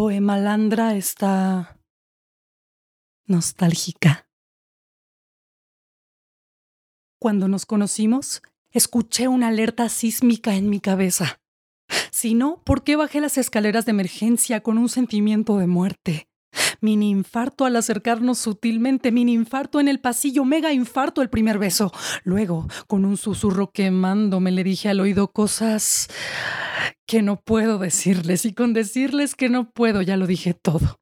Poemalandra está nostálgica. Cuando nos conocimos, escuché una alerta sísmica en mi cabeza. Si no, ¿por qué bajé las escaleras de emergencia con un sentimiento de muerte? Mini infarto al acercarnos sutilmente, mini infarto en el pasillo, mega infarto el primer beso. Luego, con un susurro quemándome, le dije al oído cosas que no puedo decirles y con decirles que no puedo ya lo dije todo.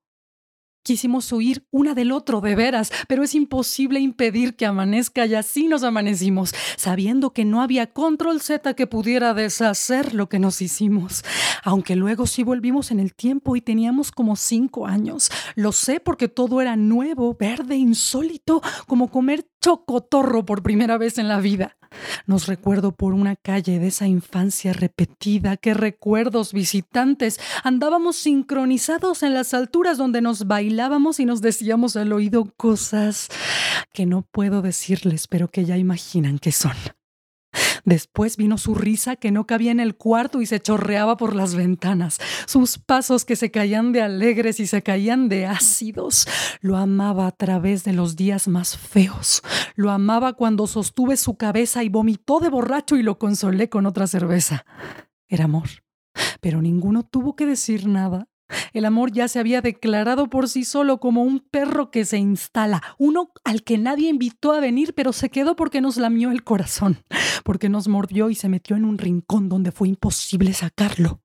Quisimos huir una del otro, de veras, pero es imposible impedir que amanezca y así nos amanecimos, sabiendo que no había control Z que pudiera deshacer lo que nos hicimos. Aunque luego sí volvimos en el tiempo y teníamos como cinco años. Lo sé porque todo era nuevo, verde, insólito, como comer chocotorro por primera vez en la vida. Nos recuerdo por una calle de esa infancia repetida, que recuerdos visitantes. Andábamos sincronizados en las alturas donde nos bailábamos y nos decíamos al oído cosas que no puedo decirles, pero que ya imaginan que son. Después vino su risa que no cabía en el cuarto y se chorreaba por las ventanas, sus pasos que se caían de alegres y se caían de ácidos. Lo amaba a través de los días más feos. Lo amaba cuando sostuve su cabeza y vomitó de borracho y lo consolé con otra cerveza. Era amor. Pero ninguno tuvo que decir nada. El amor ya se había declarado por sí solo como un perro que se instala, uno al que nadie invitó a venir, pero se quedó porque nos lamió el corazón, porque nos mordió y se metió en un rincón donde fue imposible sacarlo.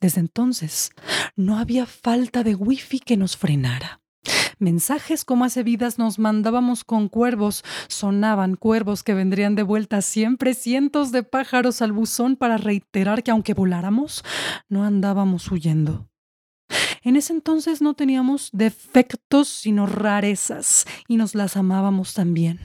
Desde entonces, no había falta de wifi que nos frenara. Mensajes como hace vidas nos mandábamos con cuervos, sonaban cuervos que vendrían de vuelta siempre cientos de pájaros al buzón para reiterar que aunque voláramos, no andábamos huyendo. En ese entonces no teníamos defectos, sino rarezas, y nos las amábamos también.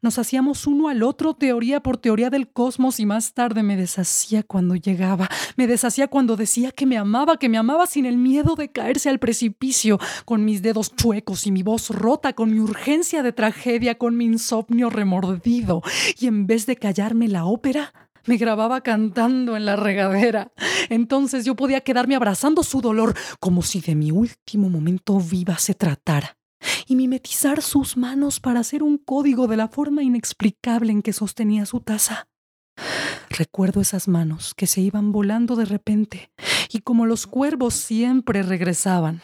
Nos hacíamos uno al otro teoría por teoría del cosmos y más tarde me deshacía cuando llegaba, me deshacía cuando decía que me amaba, que me amaba sin el miedo de caerse al precipicio, con mis dedos chuecos y mi voz rota, con mi urgencia de tragedia, con mi insomnio remordido. Y en vez de callarme la ópera, me grababa cantando en la regadera. Entonces yo podía quedarme abrazando su dolor como si de mi último momento viva se tratara y mimetizar sus manos para hacer un código de la forma inexplicable en que sostenía su taza. Recuerdo esas manos que se iban volando de repente y como los cuervos siempre regresaban.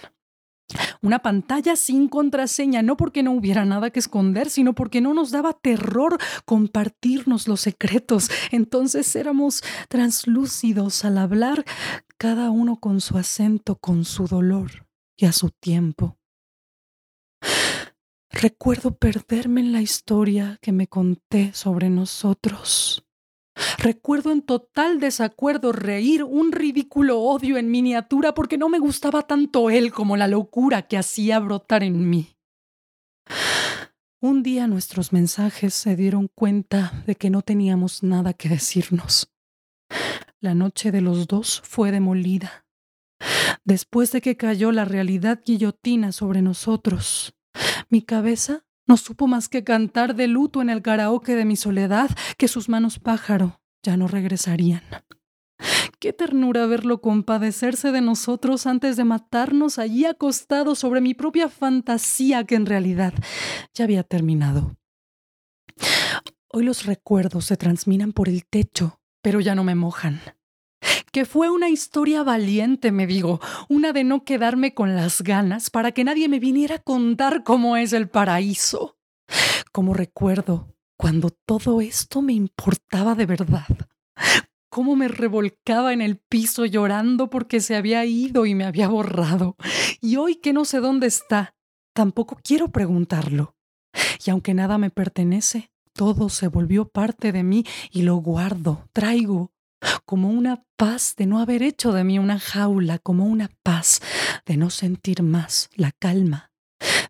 Una pantalla sin contraseña, no porque no hubiera nada que esconder, sino porque no nos daba terror compartirnos los secretos. Entonces éramos translúcidos al hablar, cada uno con su acento, con su dolor y a su tiempo. Recuerdo perderme en la historia que me conté sobre nosotros. Recuerdo en total desacuerdo reír un ridículo odio en miniatura porque no me gustaba tanto él como la locura que hacía brotar en mí. Un día nuestros mensajes se dieron cuenta de que no teníamos nada que decirnos. La noche de los dos fue demolida. Después de que cayó la realidad guillotina sobre nosotros, mi cabeza no supo más que cantar de luto en el karaoke de mi soledad que sus manos pájaro ya no regresarían. Qué ternura verlo compadecerse de nosotros antes de matarnos allí acostado sobre mi propia fantasía que en realidad ya había terminado. Hoy los recuerdos se transminan por el techo, pero ya no me mojan que fue una historia valiente, me digo, una de no quedarme con las ganas para que nadie me viniera a contar cómo es el paraíso. Como recuerdo cuando todo esto me importaba de verdad. Cómo me revolcaba en el piso llorando porque se había ido y me había borrado. Y hoy que no sé dónde está, tampoco quiero preguntarlo. Y aunque nada me pertenece, todo se volvió parte de mí y lo guardo, traigo, como una paz de no haber hecho de mí una jaula, como una paz de no sentir más la calma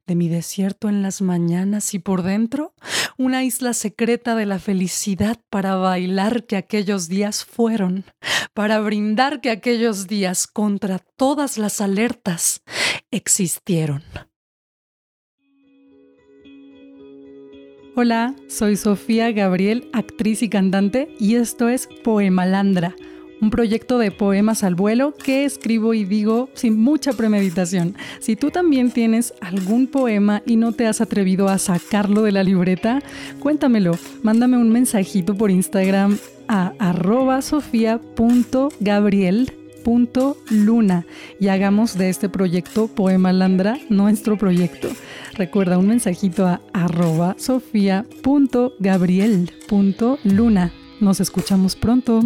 de mi desierto en las mañanas y por dentro una isla secreta de la felicidad para bailar que aquellos días fueron, para brindar que aquellos días contra todas las alertas existieron. Hola, soy Sofía Gabriel, actriz y cantante, y esto es Poemalandra, un proyecto de poemas al vuelo que escribo y digo sin mucha premeditación. Si tú también tienes algún poema y no te has atrevido a sacarlo de la libreta, cuéntamelo. Mándame un mensajito por Instagram a arroba sofía.gabriel.luna y hagamos de este proyecto Poema Landra nuestro proyecto. Recuerda un mensajito a arroba sofía.gabriel.luna. Nos escuchamos pronto.